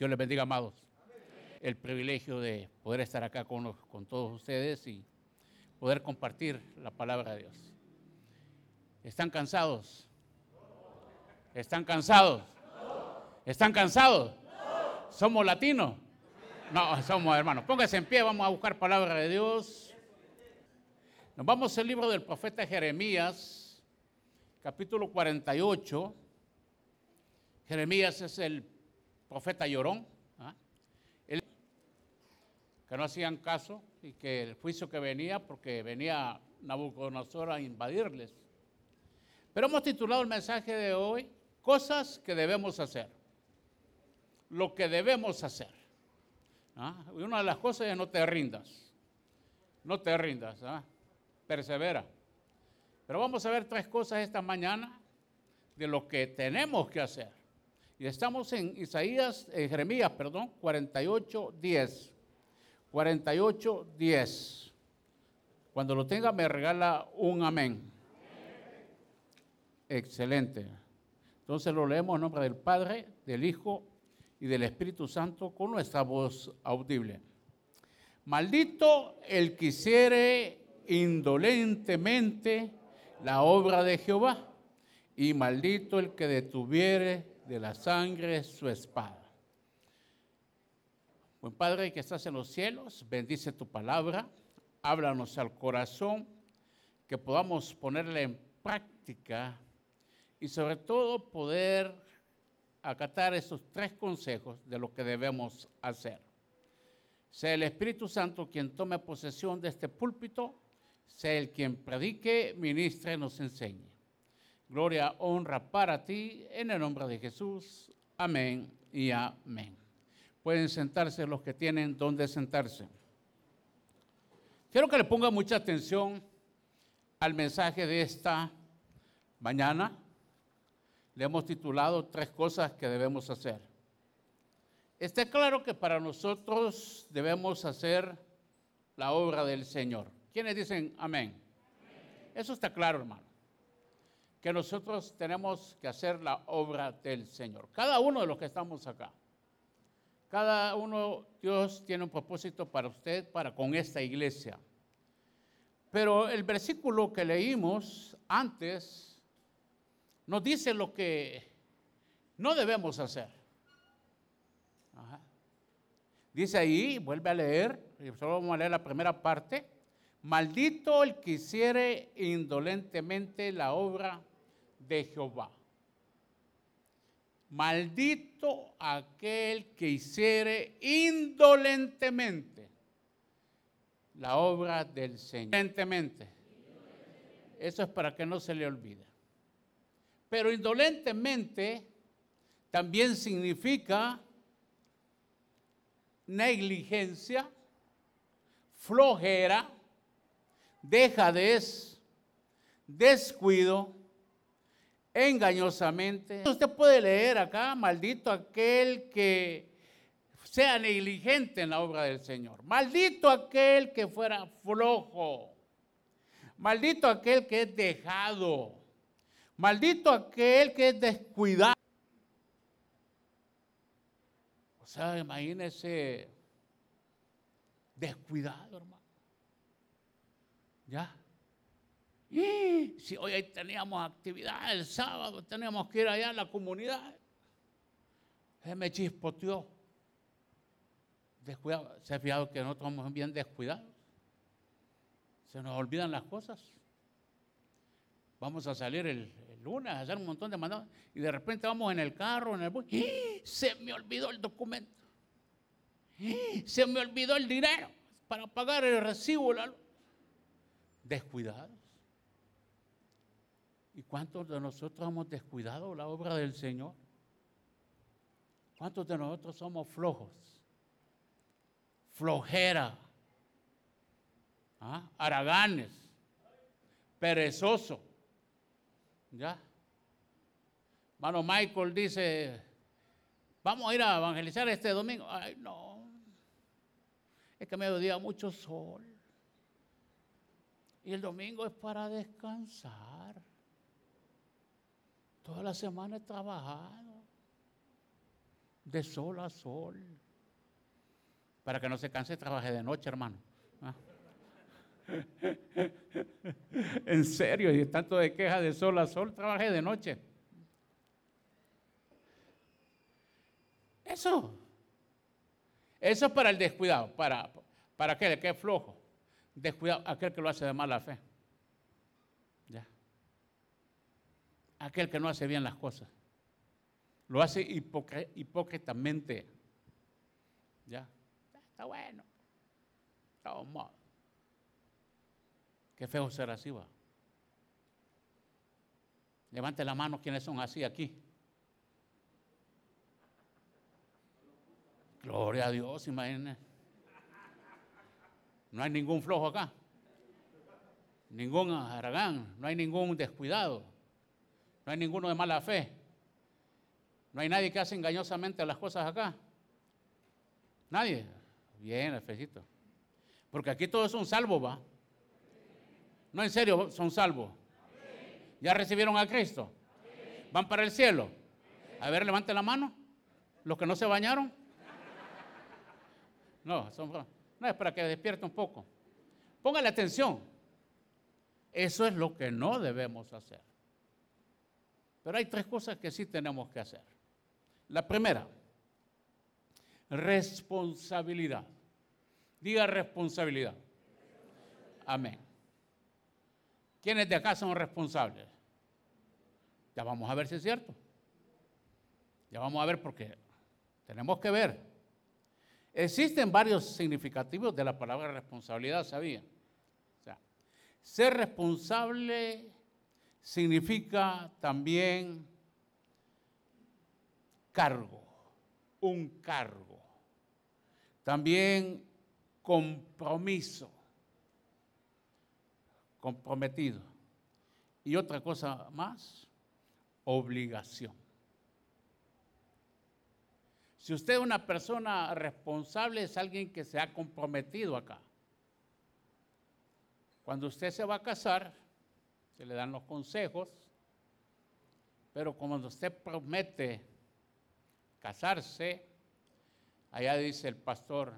Dios les bendiga, amados. El privilegio de poder estar acá con, todos ustedes y poder compartir la palabra de Dios. ¿Están cansados? ¿Están cansados? ¿Están cansados? ¿Somos latinos? No, somos hermanos. Póngase en pie, vamos a buscar palabra de Dios. Nos vamos al libro del profeta Jeremías, capítulo 48. Jeremías es el profeta llorón, ¿ah? que no hacían caso y que el juicio que venía, porque venía Nabucodonosor a invadirles. Pero hemos titulado el mensaje de hoy, cosas que debemos hacer. Lo que debemos hacer. ¿ah? Una de las cosas es no te rindas. No te rindas. ¿ah? Persevera. Pero vamos a ver tres cosas esta mañana de lo que tenemos que hacer. Y estamos en Isaías, en Jeremías, perdón, 48, 10. 48, 10. Cuando lo tenga me regala un amén. Excelente. Entonces lo leemos en nombre del Padre, del Hijo y del Espíritu Santo con nuestra voz audible. Maldito el que hiciere indolentemente la obra de Jehová, y maldito el que detuviere de la sangre su espada. Buen Padre que estás en los cielos, bendice tu palabra, háblanos al corazón, que podamos ponerla en práctica y sobre todo poder acatar esos tres consejos de lo que debemos hacer. Sea el Espíritu Santo quien tome posesión de este púlpito, sea el quien predique, ministre, nos enseñe. Gloria, honra para ti, en el nombre de Jesús. Amén y amén. Pueden sentarse los que tienen donde sentarse. Quiero que le ponga mucha atención al mensaje de esta mañana. Le hemos titulado Tres cosas que debemos hacer. Está claro que para nosotros debemos hacer la obra del Señor. ¿Quiénes dicen amén? Eso está claro, hermano que nosotros tenemos que hacer la obra del Señor. Cada uno de los que estamos acá. Cada uno, Dios tiene un propósito para usted, para con esta iglesia. Pero el versículo que leímos antes nos dice lo que no debemos hacer. Dice ahí, vuelve a leer, solo vamos a leer la primera parte. Maldito el que hiciere indolentemente la obra de Jehová. Maldito aquel que hiciere indolentemente la obra del Señor. Indolentemente. Eso es para que no se le olvide. Pero indolentemente también significa negligencia, flojera, dejadez, descuido, engañosamente. Usted puede leer acá, maldito aquel que sea negligente en la obra del Señor. Maldito aquel que fuera flojo. Maldito aquel que es dejado. Maldito aquel que es descuidado. O sea, imagínese descuidado, hermano. ¿Ya? Y si hoy teníamos actividad el sábado, teníamos que ir allá a la comunidad. Se me chispoteó. Descuidado. ¿Se ha fijado que nosotros somos bien descuidados? Se nos olvidan las cosas. Vamos a salir el, lunes a hacer un montón de mandados y de repente vamos en el carro, en el bus. ¡y! Se me olvidó el documento. ¡y! Se me olvidó el dinero para pagar el recibo. Descuidados. ¿Y cuántos de nosotros hemos descuidado la obra del Señor? ¿Cuántos de nosotros somos flojos? Flojera. ¿Ah? Araganes. Perezoso. ¿Ya? Mano Michael dice, vamos a ir a evangelizar este domingo. Ay, no. Es que me dio mucho sol. Y el domingo es para descansar. Toda la semana he trabajado. de sol a sol. Para que no se canse, trabaje de noche, hermano. ¿Ah? en serio, y tanto de queja de sol a sol, trabaje de noche. Eso. Eso es para el descuidado, para, para aquel que es flojo. Descuidado, aquel que lo hace de mala fe. Ya. Aquel que no hace bien las cosas. Lo hace hipócritamente. Ya. Está bueno. Está mal. Qué feo ser así, va. Levante la mano quienes son así aquí. Gloria a Dios, imagínense. No hay ningún flojo acá. Ningún aragán. No hay ningún descuidado. No hay ninguno de mala fe. No hay nadie que hace engañosamente las cosas acá. Nadie. Bien, el felicito. Porque aquí todos son salvos, va. No, en serio, son salvos. ¿Ya recibieron a Cristo? ¿Van para el cielo? A ver, levante la mano. Los que no se bañaron. No, son, no es para que despierte un poco. Póngale atención. Eso es lo que no debemos hacer. Pero hay tres cosas que sí tenemos que hacer. La primera, responsabilidad. Diga responsabilidad. Amén. ¿Quiénes de acá son responsables? Ya vamos a ver si es cierto. Ya vamos a ver porque tenemos que ver. Existen varios significativos de la palabra responsabilidad, ¿sabían? O sea, ser responsable significa también cargo, un cargo. También compromiso, comprometido. Y otra cosa más, obligación. Si usted es una persona responsable, es alguien que se ha comprometido acá. Cuando usted se va a casar, se le dan los consejos, pero cuando usted promete casarse, allá dice el pastor,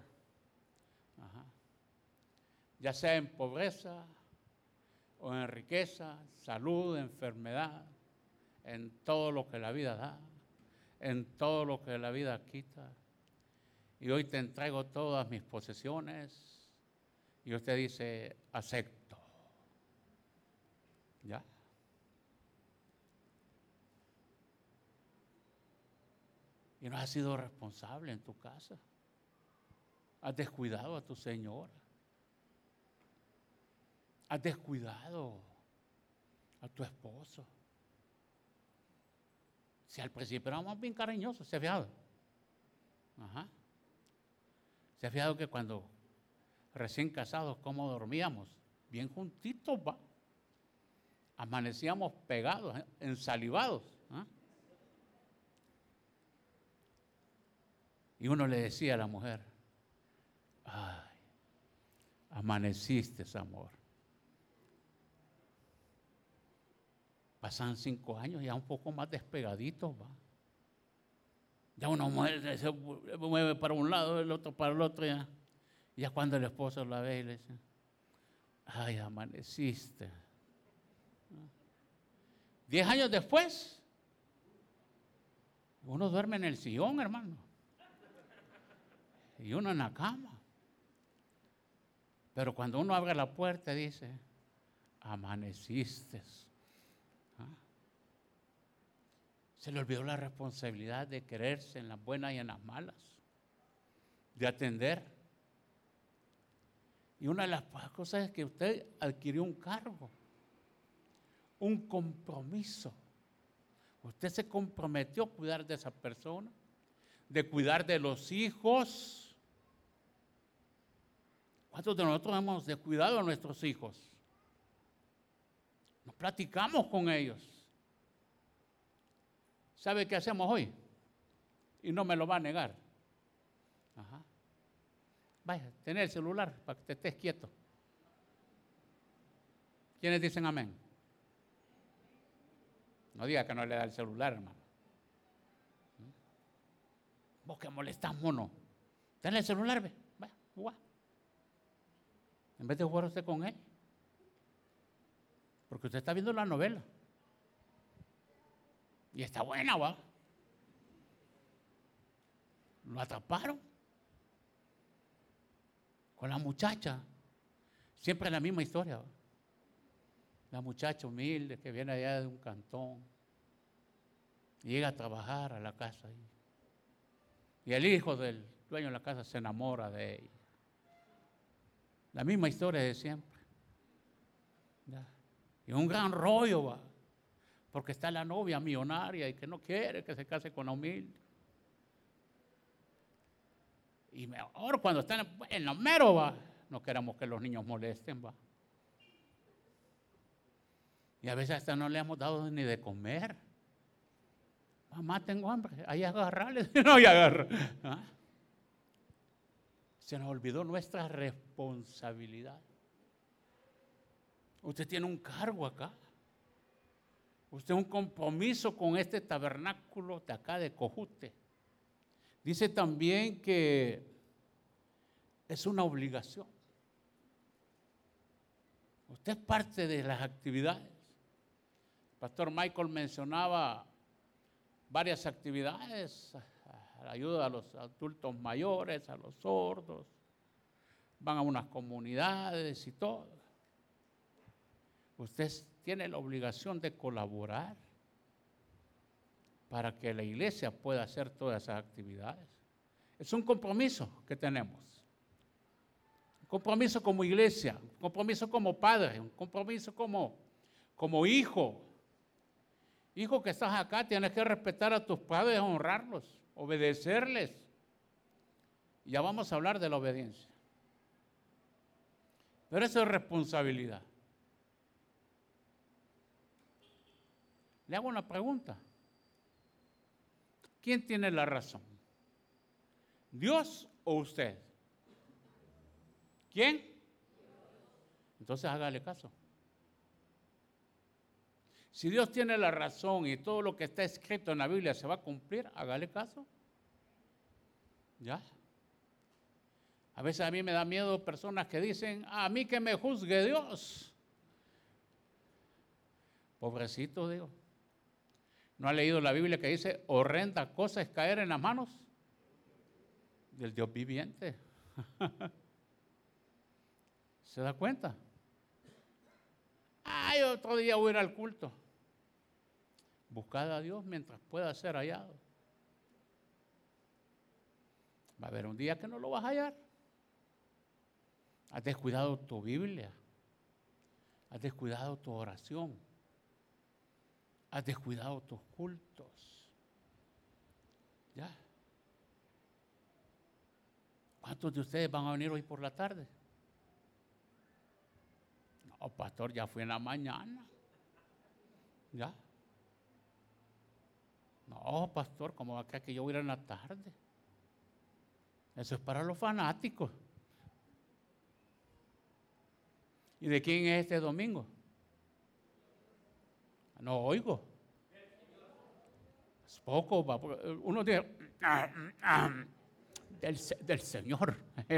ya sea en pobreza o en riqueza, salud, enfermedad, en todo lo que la vida da en todo lo que la vida quita. Y hoy te entrego todas mis posesiones. Y usted dice, acepto. ¿Ya? Y no has sido responsable en tu casa. Has descuidado a tu señora. Has descuidado a tu esposo. Si al principio éramos bien cariñosos, ¿se ha fijado? Ajá. ¿Se ha fijado que cuando recién casados, cómo dormíamos? Bien juntitos, va. Amanecíamos pegados, ¿eh? ensalivados. ¿ah? Y uno le decía a la mujer, ay, amaneciste, amor. Pasan cinco años, ya un poco más despegaditos, va. Ya uno mueve, se mueve para un lado, el otro para el otro, ya. ya cuando el esposo la ve y le dice, ay, amaneciste. Diez años después, uno duerme en el sillón, hermano. Y uno en la cama. Pero cuando uno abre la puerta dice, amaneciste. Se le olvidó la responsabilidad de quererse en las buenas y en las malas, de atender. Y una de las cosas es que usted adquirió un cargo, un compromiso. Usted se comprometió a cuidar de esa persona, de cuidar de los hijos. ¿Cuántos de nosotros hemos descuidado a nuestros hijos? Nos platicamos con ellos. ¿Sabe qué hacemos hoy? Y no me lo va a negar. Ajá. Vaya, tener el celular para que te estés quieto. ¿Quiénes dicen amén? No diga que no le da el celular, hermano. Vos que molestás, mono. Ten el celular, ve. Va, jugar. En vez de jugar usted con él. Porque usted está viendo la novela. Y está buena, va. Lo atraparon. Con la muchacha. Siempre la misma historia. ¿va? La muchacha humilde que viene allá de un cantón. Llega a trabajar a la casa. Y el hijo del dueño de la casa se enamora de ella. La misma historia de siempre. Y un gran rollo va. Porque está la novia millonaria y que no quiere que se case con la humilde. Y mejor cuando están en lo mero va. No queremos que los niños molesten va. Y a veces hasta no le hemos dado ni de comer. Mamá, tengo hambre. Ahí agarrarle. no, y agarra. ¿Ah? Se nos olvidó nuestra responsabilidad. Usted tiene un cargo acá. Usted un compromiso con este tabernáculo de acá de Cojute. Dice también que es una obligación. Usted es parte de las actividades. Pastor Michael mencionaba varias actividades, ayuda a los adultos mayores, a los sordos, van a unas comunidades y todo. Usted tiene la obligación de colaborar para que la iglesia pueda hacer todas esas actividades. Es un compromiso que tenemos. Un compromiso como iglesia, un compromiso como padre, un compromiso como, como hijo. Hijo que estás acá, tienes que respetar a tus padres, honrarlos, obedecerles. Ya vamos a hablar de la obediencia. Pero eso es responsabilidad. Le hago una pregunta. ¿Quién tiene la razón? ¿Dios o usted? ¿Quién? Entonces hágale caso. Si Dios tiene la razón y todo lo que está escrito en la Biblia se va a cumplir, hágale caso. ¿Ya? A veces a mí me da miedo personas que dicen, a mí que me juzgue Dios. Pobrecito Dios. ¿No ha leído la Biblia que dice, horrenda cosa es caer en las manos del Dios viviente? ¿Se da cuenta? Ay, otro día voy a ir al culto. Buscad a Dios mientras pueda ser hallado. Va a haber un día que no lo vas a hallar. Has descuidado tu Biblia. Has descuidado tu oración. Has descuidado tus cultos. Ya. ¿Cuántos de ustedes van a venir hoy por la tarde? No, pastor, ya fui en la mañana. Ya. No, pastor, ¿cómo va que yo voy ir en la tarde? Eso es para los fanáticos. ¿Y de quién es este domingo? No oigo. Es poco, uno dice, ah, ah, del, del Señor.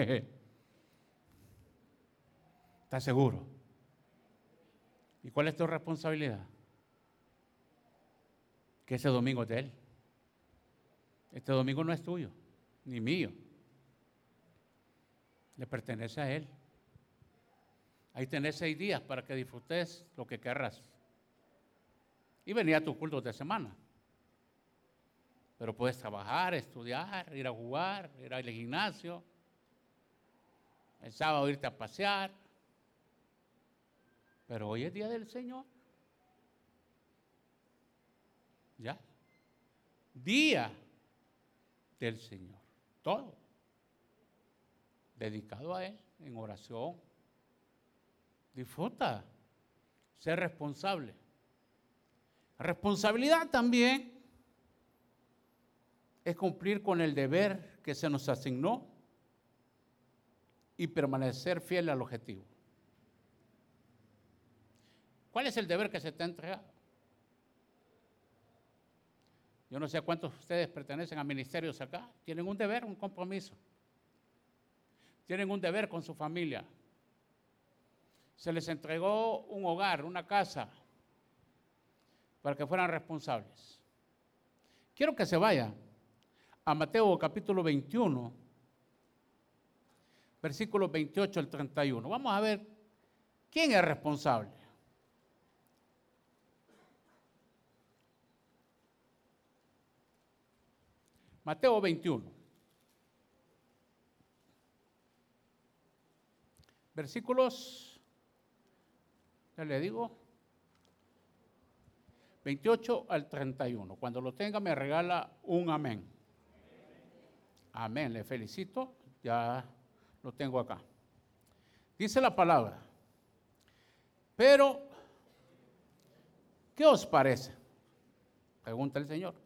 ¿Estás seguro? ¿Y cuál es tu responsabilidad? que ese domingo es de Él. Este domingo no es tuyo, ni mío. Le pertenece a Él. Ahí tenés seis días para que disfrutes lo que querrás. Y venir a tus cultos de semana. Pero puedes trabajar, estudiar, ir a jugar, ir al gimnasio. El sábado irte a pasear. Pero hoy es día del Señor. ¿Ya? Día del Señor. Todo. Dedicado a Él en oración. Disfruta. Ser responsable. Responsabilidad también es cumplir con el deber que se nos asignó y permanecer fiel al objetivo. ¿Cuál es el deber que se te ha entregado? Yo no sé cuántos de ustedes pertenecen a ministerios acá. Tienen un deber, un compromiso. Tienen un deber con su familia. Se les entregó un hogar, una casa, para que fueran responsables. Quiero que se vaya a Mateo capítulo 21, versículos 28 al 31. Vamos a ver quién es responsable. Mateo 21. Versículos, ya le digo, 28 al 31. Cuando lo tenga me regala un amén. Amén, le felicito, ya lo tengo acá. Dice la palabra, pero, ¿qué os parece? Pregunta el Señor.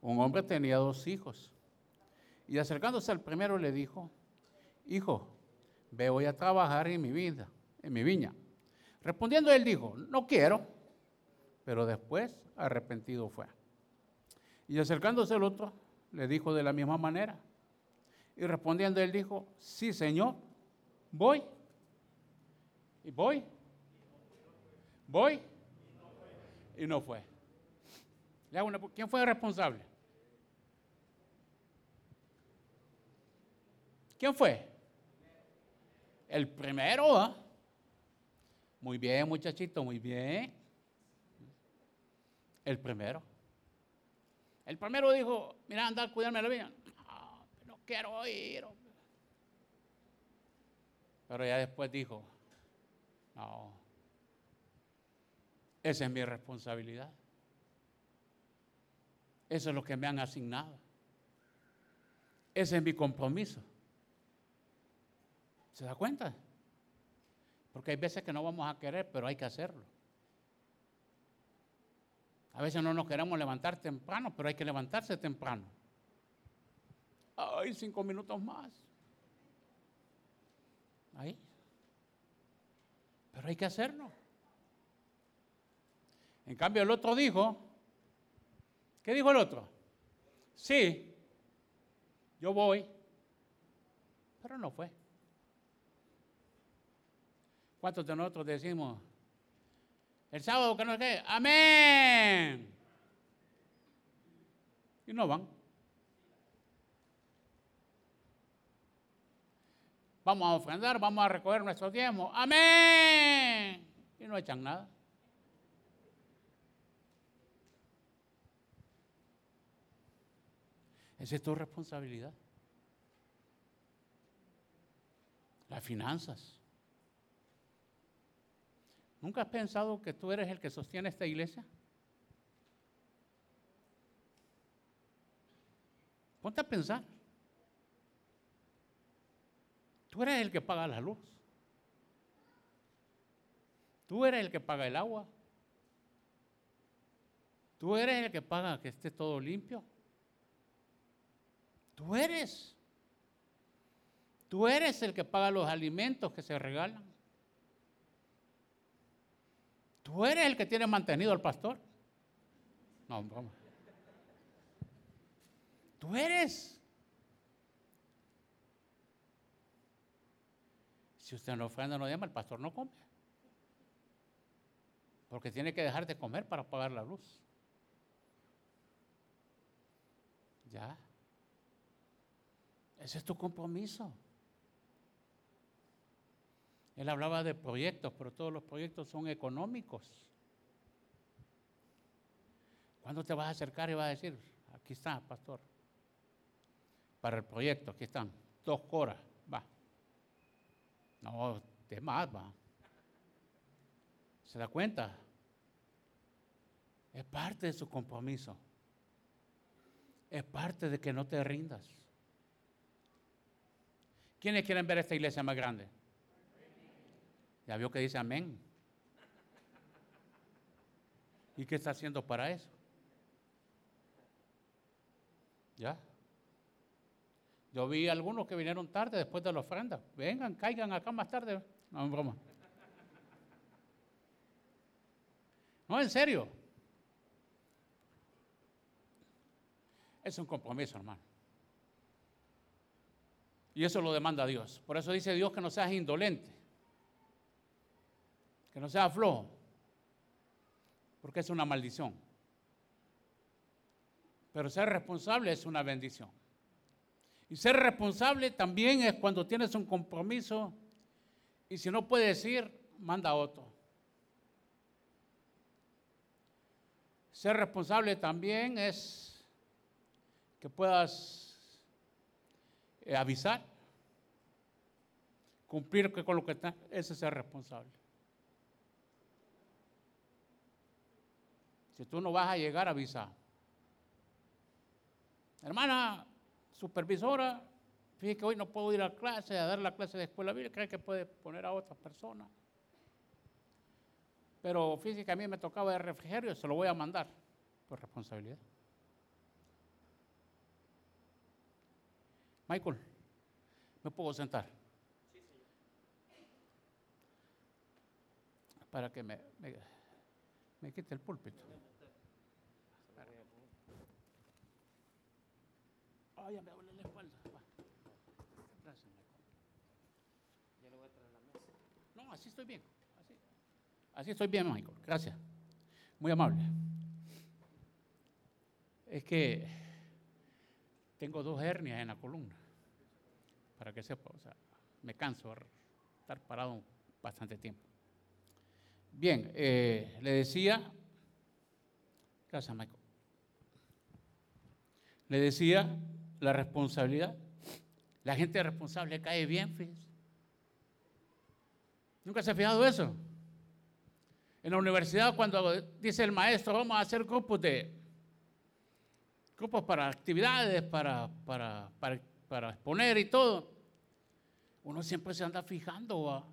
Un hombre tenía dos hijos y acercándose al primero le dijo, hijo, ve voy a trabajar en mi vida, en mi viña. Respondiendo él dijo, no quiero, pero después arrepentido fue. Y acercándose el otro, le dijo de la misma manera. Y respondiendo él dijo, sí, Señor, voy. Y voy. Voy. Y no fue. ¿Quién fue el responsable? ¿Quién fue? El primero. ¿ah? Muy bien, muchachito, muy bien. El primero. El primero dijo, mira, anda a cuidarme la vida. No, quiero ir. Pero ya después dijo, no, esa es mi responsabilidad. Eso es lo que me han asignado. Ese es mi compromiso. ¿Se da cuenta? Porque hay veces que no vamos a querer, pero hay que hacerlo. A veces no nos queremos levantar temprano, pero hay que levantarse temprano. Ay, cinco minutos más. Ahí. Pero hay que hacerlo. En cambio, el otro dijo, ¿qué dijo el otro? Sí, yo voy, pero no fue. ¿Cuántos de nosotros decimos, el sábado que no sé amén? Y no van. Vamos a ofrendar, vamos a recoger nuestros diezmos, amén. Y no echan nada. Esa es tu responsabilidad. Las finanzas. ¿Nunca has pensado que tú eres el que sostiene esta iglesia? Ponte a pensar. Tú eres el que paga la luz. Tú eres el que paga el agua. Tú eres el que paga que esté todo limpio. Tú eres. Tú eres el que paga los alimentos que se regalan. Tú eres el que tiene mantenido al pastor. No, vamos. Tú eres. Si usted no ofrenda, no llama, el pastor no come. Porque tiene que dejar de comer para pagar la luz. Ya. Ese es tu compromiso. Él hablaba de proyectos, pero todos los proyectos son económicos. ¿Cuándo te vas a acercar y vas a decir, aquí está, pastor? Para el proyecto, aquí están, dos horas, va. No, de más, va. ¿Se da cuenta? Es parte de su compromiso. Es parte de que no te rindas. ¿Quiénes quieren ver esta iglesia más grande? Ya vio que dice amén. ¿Y qué está haciendo para eso? ¿Ya? Yo vi algunos que vinieron tarde después de la ofrenda. Vengan, caigan acá más tarde. No, en broma. No, en serio. Es un compromiso, hermano. Y eso lo demanda Dios. Por eso dice Dios que no seas indolente, que no seas flojo, porque es una maldición. Pero ser responsable es una bendición. Y ser responsable también es cuando tienes un compromiso y si no puedes ir, manda a otro. Ser responsable también es que puedas eh, avisar, cumplir con lo que está, ese es ser responsable. Si tú no vas a llegar, avisa. Hermana, supervisora, fíjate que hoy no puedo ir a clase, a dar la clase de escuela bíblica, cree que puede poner a otra persona. Pero fíjese que a mí me tocaba el refrigerio, se lo voy a mandar por responsabilidad. Michael, ¿me puedo sentar? Sí, señor. Para que me, me quite el púlpito. Ay, ya me duele la espalda. Gracias, Michael. Ya lo voy a traer a la mesa. No, así estoy bien. Así, así estoy bien, Michael. Gracias. Muy amable. Es que tengo dos hernias en la columna. Para que sepa, o sea, me canso de estar parado bastante tiempo. Bien, eh, le decía, gracias Michael, le decía la responsabilidad. La gente responsable cae bien, fíjense. ¿Nunca se ha fijado eso? En la universidad cuando dice el maestro, vamos a hacer grupos de grupos para actividades, para, para, para, exponer y todo, uno siempre se anda fijando,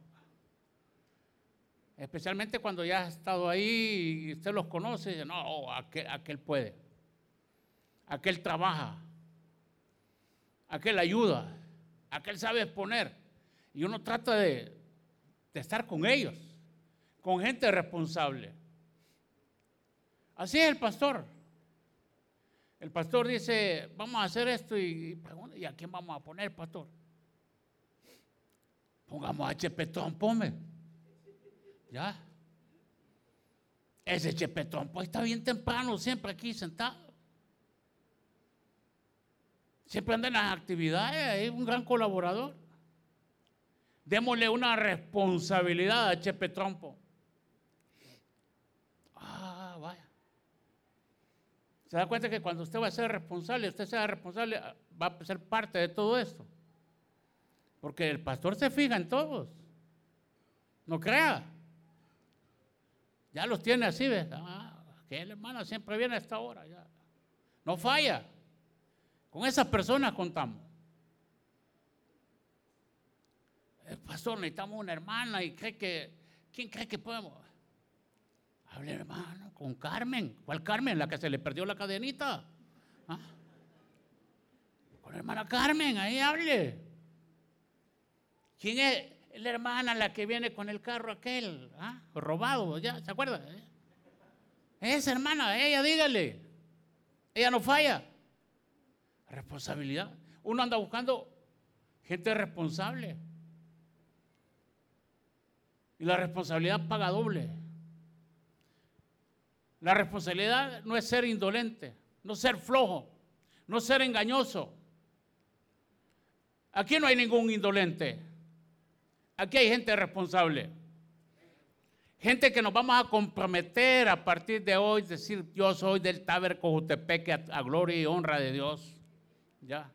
especialmente cuando ya ha estado ahí y usted los conoce, no, aquel, aquel puede, aquel trabaja, aquel ayuda, aquel sabe exponer. Y uno trata de, estar con ellos, con gente responsable. Así es el pastor. El pastor dice, vamos a hacer esto y, ¿y a quién vamos a poner, pastor? Pongamos a Chepetón, pome. Ya. Ese Chepetón, pues está bien temprano, siempre aquí sentado. Siempre anda en las actividades, es un gran colaborador. Démosle una responsabilidad a Chepe Trompo. Ah, vaya. ¿Se da cuenta que cuando usted va a ser responsable, usted sea responsable, va a ser parte de todo esto? Porque el pastor se fija en todos. No crea. Ya los tiene así, ¿ves? Ah, que el hermano siempre viene a esta hora. Ya. No falla. Con esas personas contamos. El pastor, necesitamos una hermana y cree que, ¿quién cree que podemos? Hable hermano, con Carmen. ¿Cuál Carmen? La que se le perdió la cadenita. ¿Ah? Con la hermana Carmen, ahí hable. ¿Quién es la hermana la que viene con el carro aquel? ¿Ah? Robado, ¿ya? ¿Se acuerda? Esa hermana, ella dígale. Ella no falla. Responsabilidad. Uno anda buscando gente responsable. Y la responsabilidad paga doble. La responsabilidad no es ser indolente, no ser flojo, no ser engañoso. Aquí no hay ningún indolente. Aquí hay gente responsable. Gente que nos vamos a comprometer a partir de hoy, decir, yo soy del Taber Cojutepeque a gloria y honra de Dios. Ya.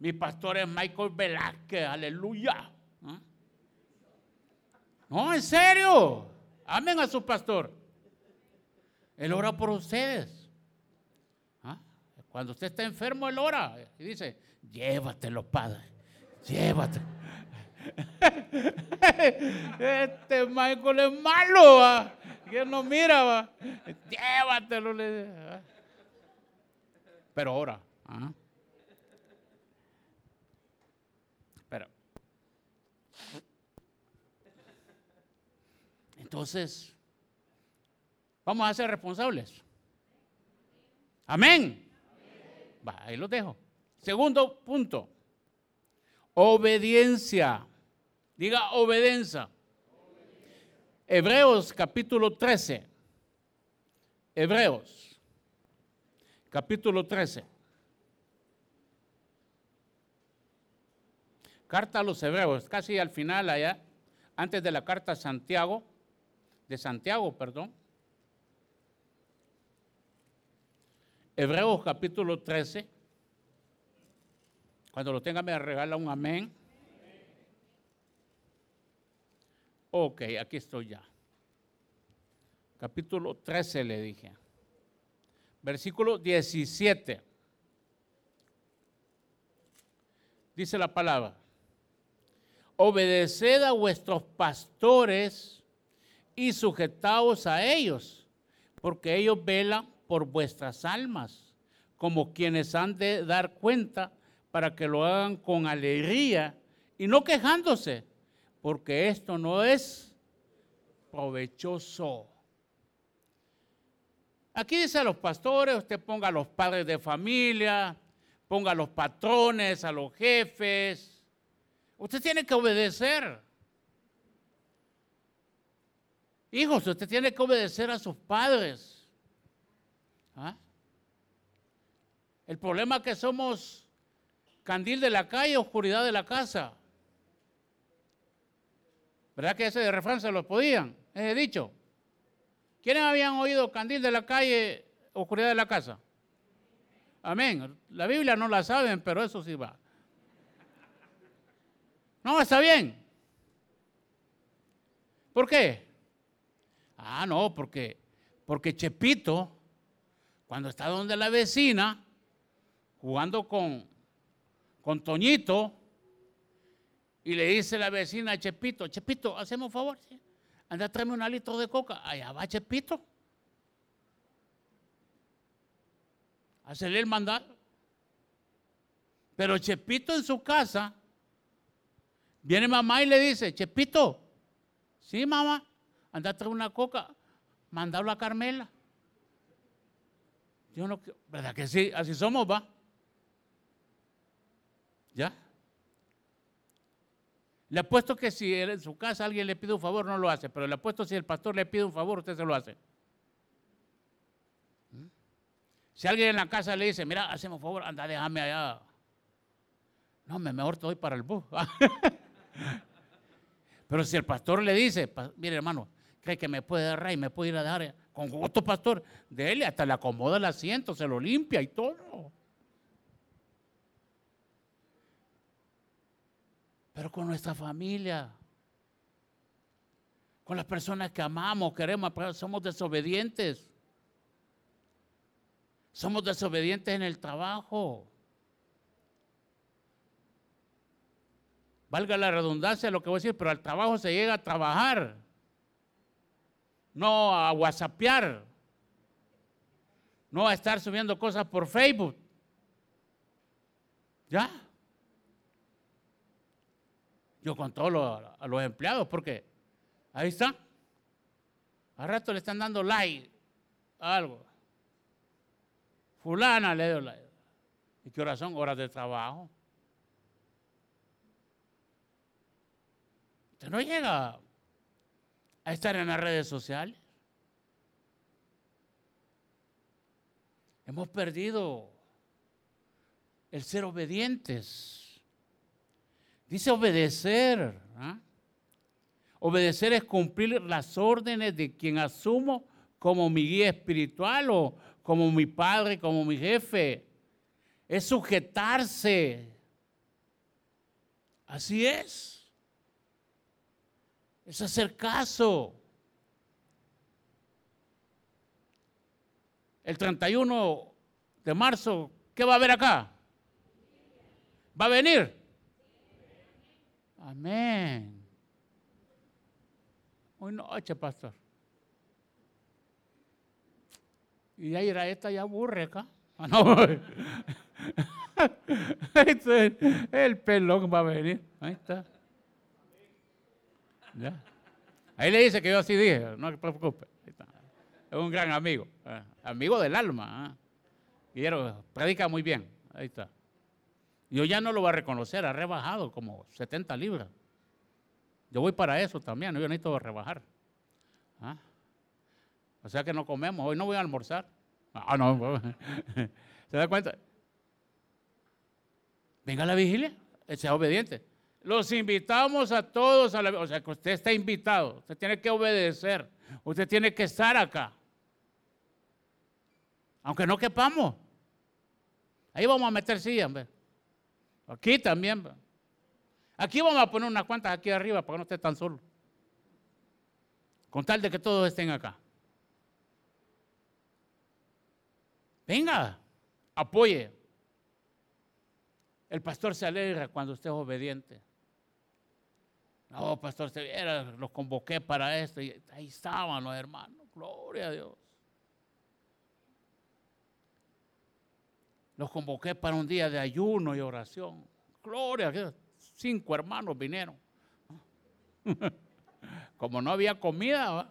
Mi pastor es Michael Velázquez, aleluya. ¿Ah? No, en serio. Amen a su pastor. Él ora por ustedes. ¿Ah? Cuando usted está enfermo, él ora. Y dice, llévatelo, Padre. Llévatelo. Este Michael es malo, ¿va? no mira, ¿va? llévatelo. Pero ora. ¿ah? Entonces, vamos a ser responsables. Amén. Va, ahí lo dejo. Segundo punto. Obediencia. Diga obediencia. Hebreos capítulo 13. Hebreos capítulo 13. Carta a los Hebreos, casi al final allá, antes de la carta a Santiago, de Santiago, perdón. Hebreos capítulo 13. Cuando lo tenga me regala un amén. Ok, aquí estoy ya. Capítulo 13 le dije. Versículo 17. Dice la palabra. Obedeced a vuestros pastores y sujetaos a ellos, porque ellos velan por vuestras almas, como quienes han de dar cuenta para que lo hagan con alegría y no quejándose, porque esto no es provechoso. Aquí dice a los pastores, usted ponga a los padres de familia, ponga a los patrones, a los jefes. Usted tiene que obedecer. Hijos, usted tiene que obedecer a sus padres. ¿Ah? El problema es que somos candil de la calle, oscuridad de la casa. ¿Verdad que ese de refrán se lo podían? Ese dicho. ¿Quiénes habían oído candil de la calle, oscuridad de la casa? Amén. La Biblia no la saben, pero eso sí va. No, está bien. ¿Por qué? Ah, no, porque, porque Chepito, cuando está donde la vecina, jugando con, con Toñito, y le dice la vecina a Chepito, Chepito, hacemos un favor, anda, tráeme un litro de coca. Allá va Chepito. Hacerle el mandato. Pero Chepito en su casa, viene mamá y le dice, Chepito, sí mamá, anda a traer una coca, mandalo a Carmela. Yo no, ¿verdad que sí? Así somos, va. ¿Ya? Le apuesto que si en su casa alguien le pide un favor, no lo hace, pero le apuesto si el pastor le pide un favor, usted se lo hace. ¿Mm? Si alguien en la casa le dice, mira, hacemos favor, anda, déjame allá. No, me mejor te doy para el bus. pero si el pastor le dice, mire hermano, cree que me puede dar rey, me puede ir a dar con gusto, pastor, de él hasta le acomoda el asiento, se lo limpia y todo. pero con nuestra familia, con las personas que amamos, queremos, somos desobedientes. Somos desobedientes en el trabajo. Valga la redundancia lo que voy a decir, pero al trabajo se llega a trabajar, no a whatsappear, no a estar subiendo cosas por Facebook. ¿Ya? Yo con todos a los empleados, porque ahí está. Al rato le están dando like a algo. Fulana le dio like. ¿Y qué horas son? Horas de trabajo. Usted no llega a estar en las redes sociales. Hemos perdido el ser obedientes. Dice obedecer. ¿ah? Obedecer es cumplir las órdenes de quien asumo como mi guía espiritual o como mi padre, como mi jefe. Es sujetarse. Así es. Es hacer caso. El 31 de marzo, ¿qué va a haber acá? ¿Va a venir? Amén. Hoy noche, pastor. Y ahí era esta ya aburre acá. Ah, no. el pelón va a venir. Ahí está. Ahí le dice que yo así dije, no se preocupe. Es un gran amigo, ah, amigo del alma. Guillermo, predica muy bien. Ahí está. Yo ya no lo voy a reconocer, ha rebajado como 70 libras. Yo voy para eso también, yo necesito rebajar. ¿Ah? O sea que no comemos, hoy no voy a almorzar. Ah, no. ¿Se da cuenta? Venga a la vigilia, sea obediente. Los invitamos a todos O sea que usted está invitado, usted tiene que obedecer, usted tiene que estar acá. Aunque no quepamos. Ahí vamos a meter sillas, Aquí también. Aquí vamos a poner unas cuantas aquí arriba para que no esté tan solo. Con tal de que todos estén acá. Venga, apoye. El pastor se alegra cuando usted es obediente. No, pastor, se viera, los convoqué para esto y ahí estaban los hermanos. Gloria a Dios. Los convoqué para un día de ayuno y oración. Gloria a Dios. Cinco hermanos vinieron. Como no había comida.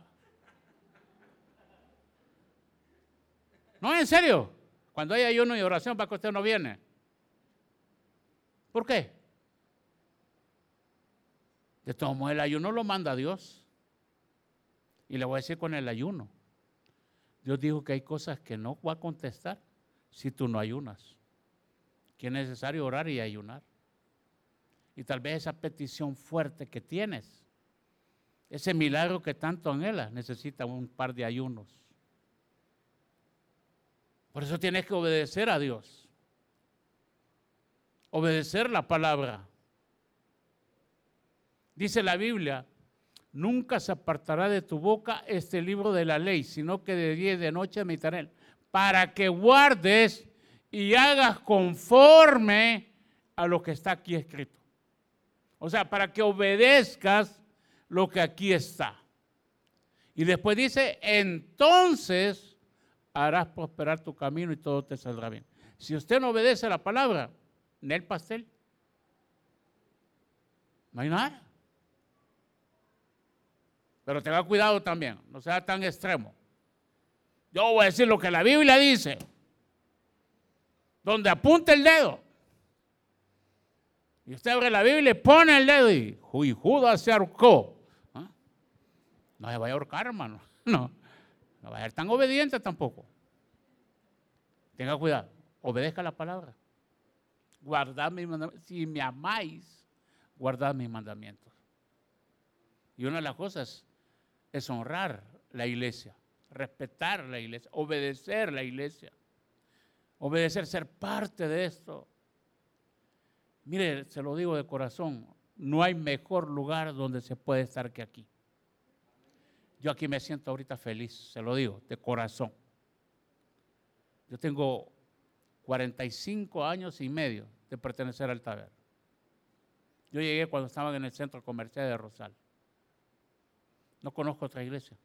No, en serio. Cuando hay ayuno y oración, ¿para que usted no viene? ¿Por qué? De todos modos, el ayuno lo manda Dios. Y le voy a decir con el ayuno. Dios dijo que hay cosas que no va a contestar si tú no ayunas. Que es necesario orar y ayunar. Y tal vez esa petición fuerte que tienes, ese milagro que tanto anhelas, necesita un par de ayunos. Por eso tienes que obedecer a Dios. Obedecer la palabra. Dice la Biblia, nunca se apartará de tu boca este libro de la ley, sino que de día y de noche meditaré para que guardes y hagas conforme a lo que está aquí escrito. O sea, para que obedezcas lo que aquí está. Y después dice, entonces harás prosperar tu camino y todo te saldrá bien. Si usted no obedece la palabra, en el pastel, no hay nada. Pero tenga cuidado también, no sea tan extremo. Yo voy a decir lo que la Biblia dice. Donde apunta el dedo. Y usted abre la Biblia y pone el dedo y, Judas se ahorcó. ¿Ah? No se vaya a ahorcar, hermano. No. No va a ser tan obediente tampoco. Tenga cuidado. Obedezca la palabra. Guardad mis mandamientos. Si me amáis, guardad mis mandamientos. Y una de las cosas es honrar la iglesia respetar la iglesia, obedecer la iglesia, obedecer, ser parte de esto. Mire, se lo digo de corazón, no hay mejor lugar donde se puede estar que aquí. Yo aquí me siento ahorita feliz, se lo digo, de corazón. Yo tengo 45 años y medio de pertenecer al taber. Yo llegué cuando estaban en el centro comercial de Rosal. No conozco otra iglesia.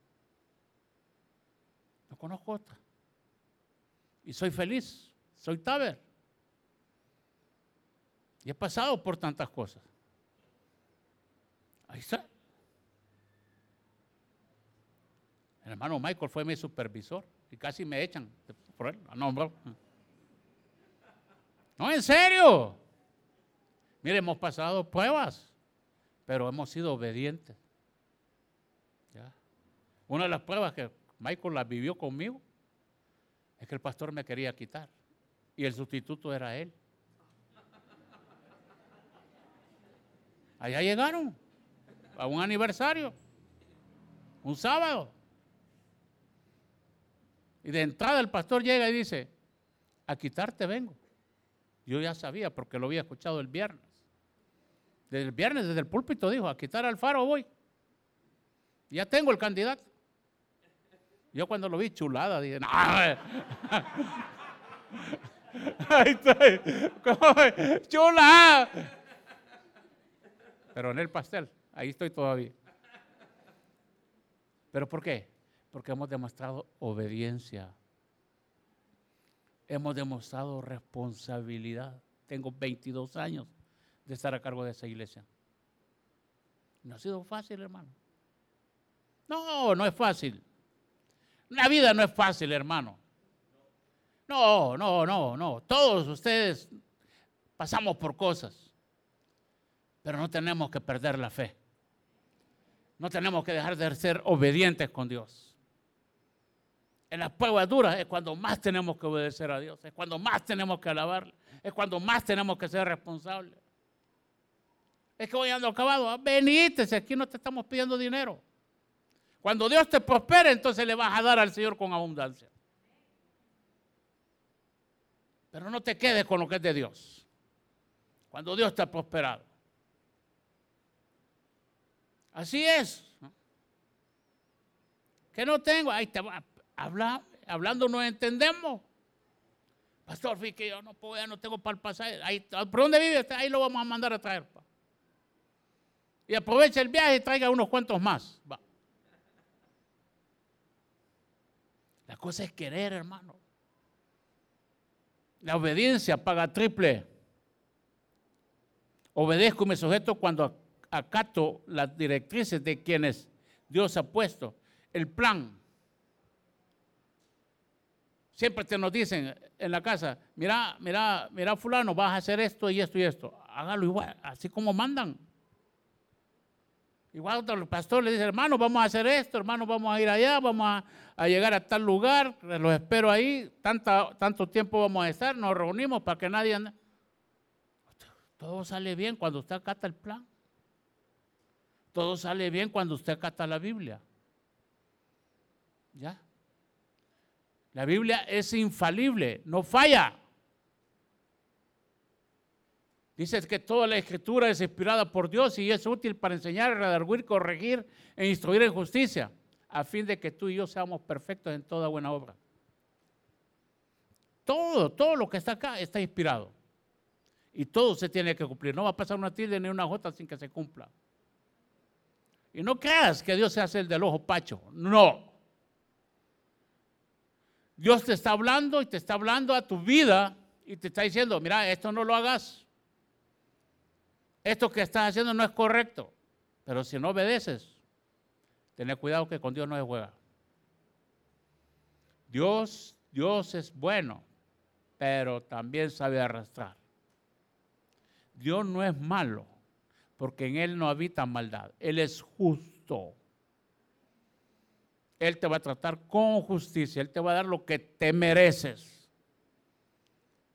No conozco otra. Y soy feliz, soy taber. Y he pasado por tantas cosas. Ahí está. El hermano Michael fue mi supervisor y casi me echan por él. No, no, en serio. Mire, hemos pasado pruebas, pero hemos sido obedientes. Una de las pruebas que Michael la vivió conmigo, es que el pastor me quería quitar y el sustituto era él. Allá llegaron a un aniversario, un sábado. Y de entrada el pastor llega y dice, a quitarte vengo. Yo ya sabía porque lo había escuchado el viernes. Desde el viernes, desde el púlpito dijo, a quitar al faro voy. Ya tengo el candidato. Yo cuando lo vi chulada, dije, no. Ahí estoy. Chula. Pero en el pastel, ahí estoy todavía. ¿Pero por qué? Porque hemos demostrado obediencia. Hemos demostrado responsabilidad. Tengo 22 años de estar a cargo de esa iglesia. No ha sido fácil, hermano. No, no es fácil. La vida no es fácil, hermano. No, no, no, no. Todos ustedes pasamos por cosas, pero no tenemos que perder la fe. No tenemos que dejar de ser obedientes con Dios. En las pruebas duras es cuando más tenemos que obedecer a Dios, es cuando más tenemos que alabarle, es cuando más tenemos que ser responsables. Es que voy ando acabado, ah, venite, si aquí no te estamos pidiendo dinero. Cuando Dios te prospere, entonces le vas a dar al Señor con abundancia. Pero no te quedes con lo que es de Dios. Cuando Dios te ha prosperado. Así es. Que no tengo, ahí te va, habla, hablando no entendemos. Pastor, fíjate yo no puedo, ya no tengo para el pasaje. Ahí, ¿Por dónde vive? Ahí lo vamos a mandar a traer. Y aprovecha el viaje y traiga unos cuantos más. Va. Cosa es querer, hermano. La obediencia paga triple. Obedezco y me sujeto cuando acato las directrices de quienes Dios ha puesto. El plan. Siempre te nos dicen en la casa, mira, mira, mira fulano, vas a hacer esto y esto y esto. Hágalo igual, así como mandan. Igual el pastor le dice, hermano, vamos a hacer esto, hermano, vamos a ir allá, vamos a, llegar a tal lugar, los espero ahí, tanto tiempo vamos a estar, nos reunimos para que nadie ande. Todo sale bien cuando usted acata el plan. Todo sale bien cuando usted acata la Biblia. ¿Ya? La Biblia es infalible, no falla. Dice que toda la escritura es inspirada por Dios y es útil para enseñar, redarguir, corregir e instruir en justicia, a fin de que tú y yo seamos perfectos en toda buena obra. Todo, todo lo que está acá está inspirado. Y todo se tiene que cumplir. No va a pasar una tilde ni una jota sin que se cumpla. Y no creas que Dios se hace el del ojo pacho. No. Dios te está hablando y te está hablando a tu vida y te está diciendo, mira, esto no lo hagas esto que estás haciendo no es correcto. Pero si no obedeces, ten cuidado que con Dios no se juega. Dios, Dios es bueno, pero también sabe arrastrar. Dios no es malo, porque en Él no habita maldad. Él es justo. Él te va a tratar con justicia. Él te va a dar lo que te mereces.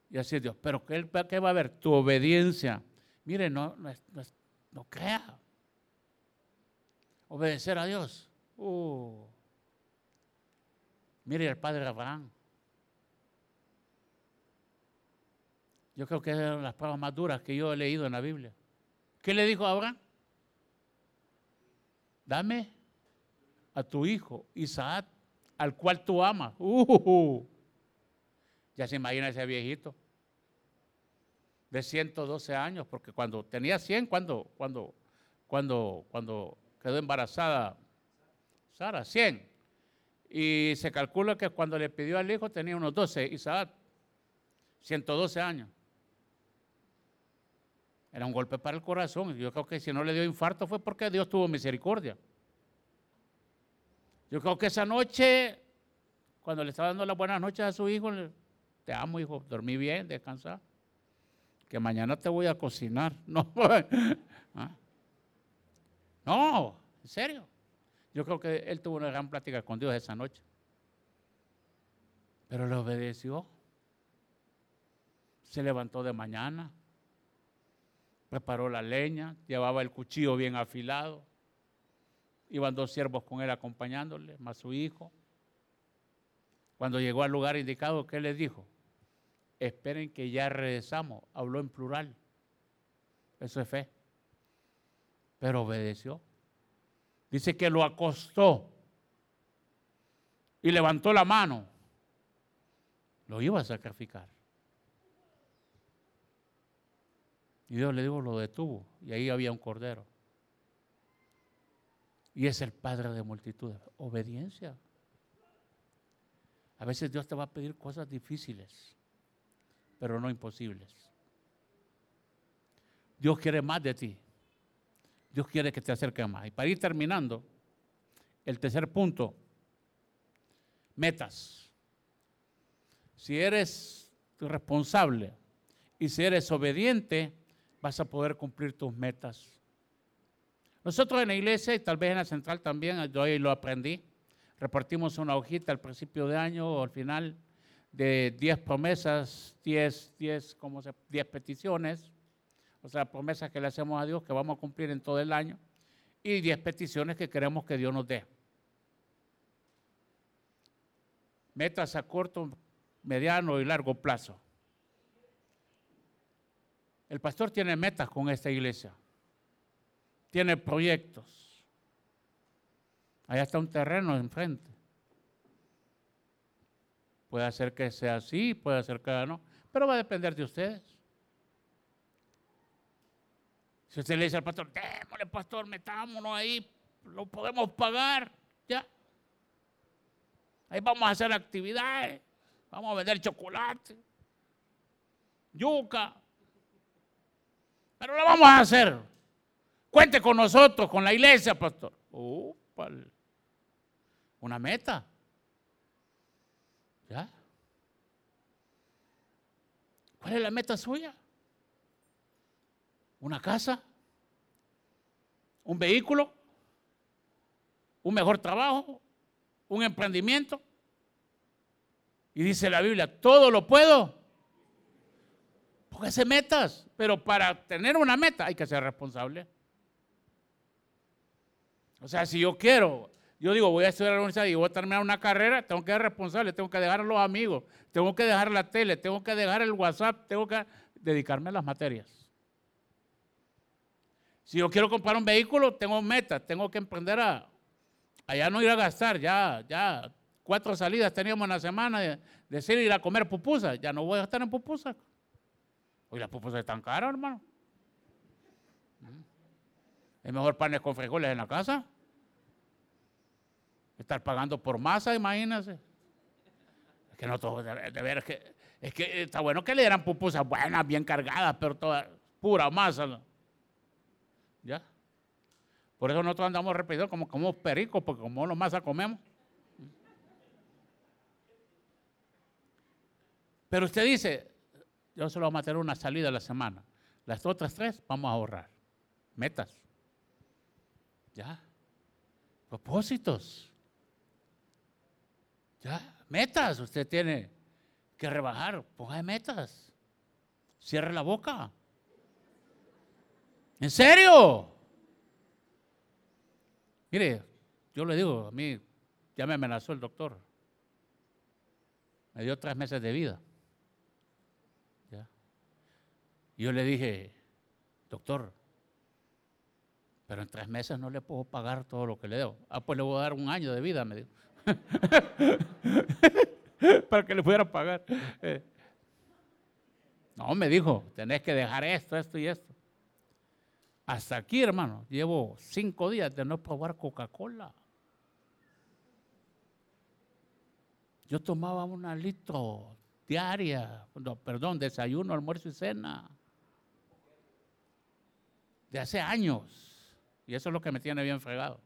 Y así es Dios. Pero ¿qué, qué va a haber? Tu obediencia Mire, no, no, crea. Obedecer a Dios. Uh. Mire el padre Abraham. Yo creo que es de las pruebas más duras que yo he leído en la Biblia. ¿Qué le dijo Abraham? Dame a tu hijo Isaac, al cual tú amas. Uh, ya se imagina ese viejito de 112 años, porque cuando tenía 100, cuando, cuando, cuando, cuando quedó embarazada Sara, 100. Y se calcula que cuando le pidió al hijo tenía unos 12, Isaac, 112 años. Era un golpe para el corazón. Yo creo que si no le dio infarto fue porque Dios tuvo misericordia. Yo creo que esa noche, cuando le estaba dando las buenas noches a su hijo, te amo, hijo, dormí bien, descansar que mañana te voy a cocinar. No, ¿Ah? no, en serio. Yo creo que él tuvo una gran plática con Dios esa noche. Pero le obedeció. Se levantó de mañana, preparó la leña, llevaba el cuchillo bien afilado. Iban dos siervos con él acompañándole, más su hijo. Cuando llegó al lugar indicado, ¿qué le dijo? Esperen que ya regresamos. Habló en plural. Eso es fe. Pero obedeció. Dice que lo acostó y levantó la mano. Lo iba a sacrificar. Y Dios le dijo, lo detuvo. Y ahí había un cordero. Y es el Padre de multitudes. Obediencia. A veces Dios te va a pedir cosas difíciles pero no imposibles. Dios quiere más de ti. Dios quiere que te acerques más. Y para ir terminando, el tercer punto, metas. si eres responsable y si eres obediente, vas a poder cumplir tus metas. Nosotros en la iglesia y tal vez en la central también, yo hoy lo aprendí, repartimos una hojita al principio de año o al final de 10 promesas, 10, 10, ¿cómo se, 10 peticiones, o sea, promesas que le hacemos a Dios que vamos a cumplir en todo el año y 10 peticiones que queremos que Dios nos dé. Metas a corto, mediano y largo plazo. El pastor tiene metas con esta iglesia. Tiene proyectos. Allá está un terreno enfrente. Puede ser que sea así, puede ser que no, pero va a depender de ustedes. Si usted le dice al pastor, démosle pastor, metámonos ahí, lo podemos pagar, ya. Ahí vamos a hacer actividades, vamos a vender chocolate, yuca, pero lo vamos a hacer. Cuente con nosotros, con la iglesia, pastor. Una meta. ¿Ya? ¿Cuál es la meta suya? ¿Una casa? ¿Un vehículo? ¿Un mejor trabajo? ¿Un emprendimiento? Y dice la Biblia, todo lo puedo. Póngase metas, pero para tener una meta hay que ser responsable. O sea, si yo quiero, yo digo, voy a estudiar a la universidad y voy a terminar una carrera, tengo que ser responsable, tengo que dejar a los amigos, tengo que dejar la tele, tengo que dejar el WhatsApp, tengo que dedicarme a las materias. Si yo quiero comprar un vehículo, tengo metas, tengo que emprender a, allá no ir a gastar, ya, ya, cuatro salidas teníamos en la semana de, decir ir a comer pupusas, ya no voy a gastar en pupusas. Hoy las pupusas están caras, hermano. Es mejor panes con frijoles en la casa. Estar pagando por masa, imagínense. Es que no todo, de, ver, es que, es que está bueno que le dieran pupusas buenas, bien cargadas, pero toda pura masa. ¿Ya? Por eso nosotros andamos repitiendo como como pericos, porque como lo masa comemos. Pero usted dice, yo solo voy a meter una salida a la semana. Las otras tres vamos a ahorrar. Metas. Ya. Propósitos. Ya. Metas. Usted tiene que rebajar. Ponga metas. Cierre la boca. ¿En serio? Mire, yo le digo, a mí ya me amenazó el doctor. Me dio tres meses de vida. Y yo le dije, doctor, pero en tres meses no le puedo pagar todo lo que le debo. Ah, pues le voy a dar un año de vida, me dijo. Para que le pudiera pagar. Eh. No, me dijo, tenés que dejar esto, esto y esto. Hasta aquí, hermano, llevo cinco días de no probar Coca-Cola. Yo tomaba una litro diaria, perdón, desayuno, almuerzo y cena de hace años. Y eso es lo que me tiene bien fregado.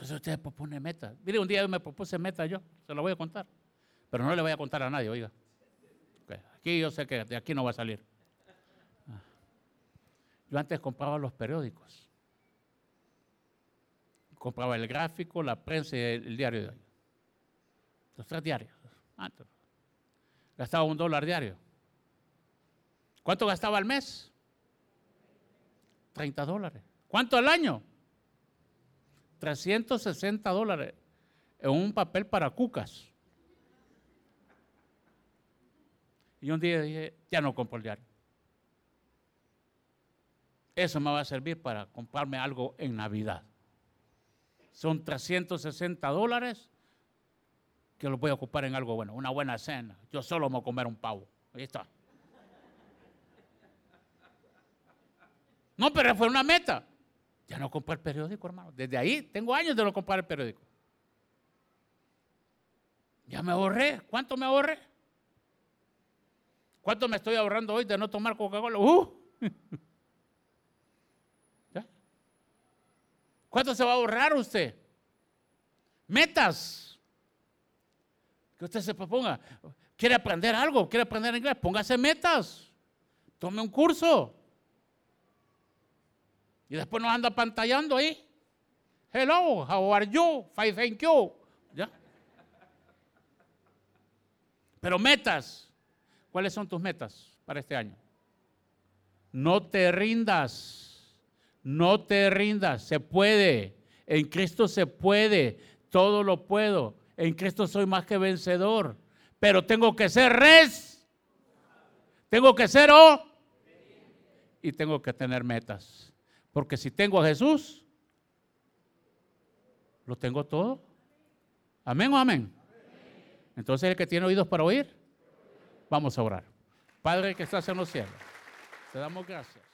Entonces usted propone meta. Mire, un día me propuse meta yo, se lo voy a contar. Pero no le voy a contar a nadie, oiga. Aquí yo sé que de aquí no va a salir. Ah. Yo antes compraba los periódicos. Compraba el gráfico, la prensa y el, diario de hoy. Los tres diarios. Gastaba un dólar diario. ¿Cuánto gastaba al mes? 30 dólares. ¿Cuánto al año? 360 dólares en un papel para cucas. Y un día dije, ya no compro el diario. Eso me va a servir para comprarme algo en Navidad. Son 360 dólares que los voy a ocupar en algo bueno, una buena cena. Yo solo me voy a comer un pavo. Ahí está. No, pero fue una meta. Ya no compré el periódico, hermano. Desde ahí tengo años de no comprar el periódico. Ya me ahorré. ¿Cuánto me ahorré? ¿Cuánto me estoy ahorrando hoy de no tomar Coca-Cola? Uh. ¿Cuánto se va a ahorrar usted? Metas. que usted se proponga. ¿Quiere aprender algo? ¿Quiere aprender inglés? Póngase metas. Tome un curso. Y después nos anda pantallando ahí. Hello, how are you? Fine, thank you. ¿Ya? Pero metas. ¿Cuáles son tus metas para este año? No te rindas. No te rindas. Se puede. En Cristo se puede. Todo lo puedo. En Cristo soy más que vencedor. Pero tengo que ser res. Tengo que ser o. Y tengo que tener metas. Porque si tengo a Jesús, lo tengo todo. Amén o amén. Entonces el que tiene oídos para oír, vamos a orar. Padre que estás en los cielos, te damos gracias.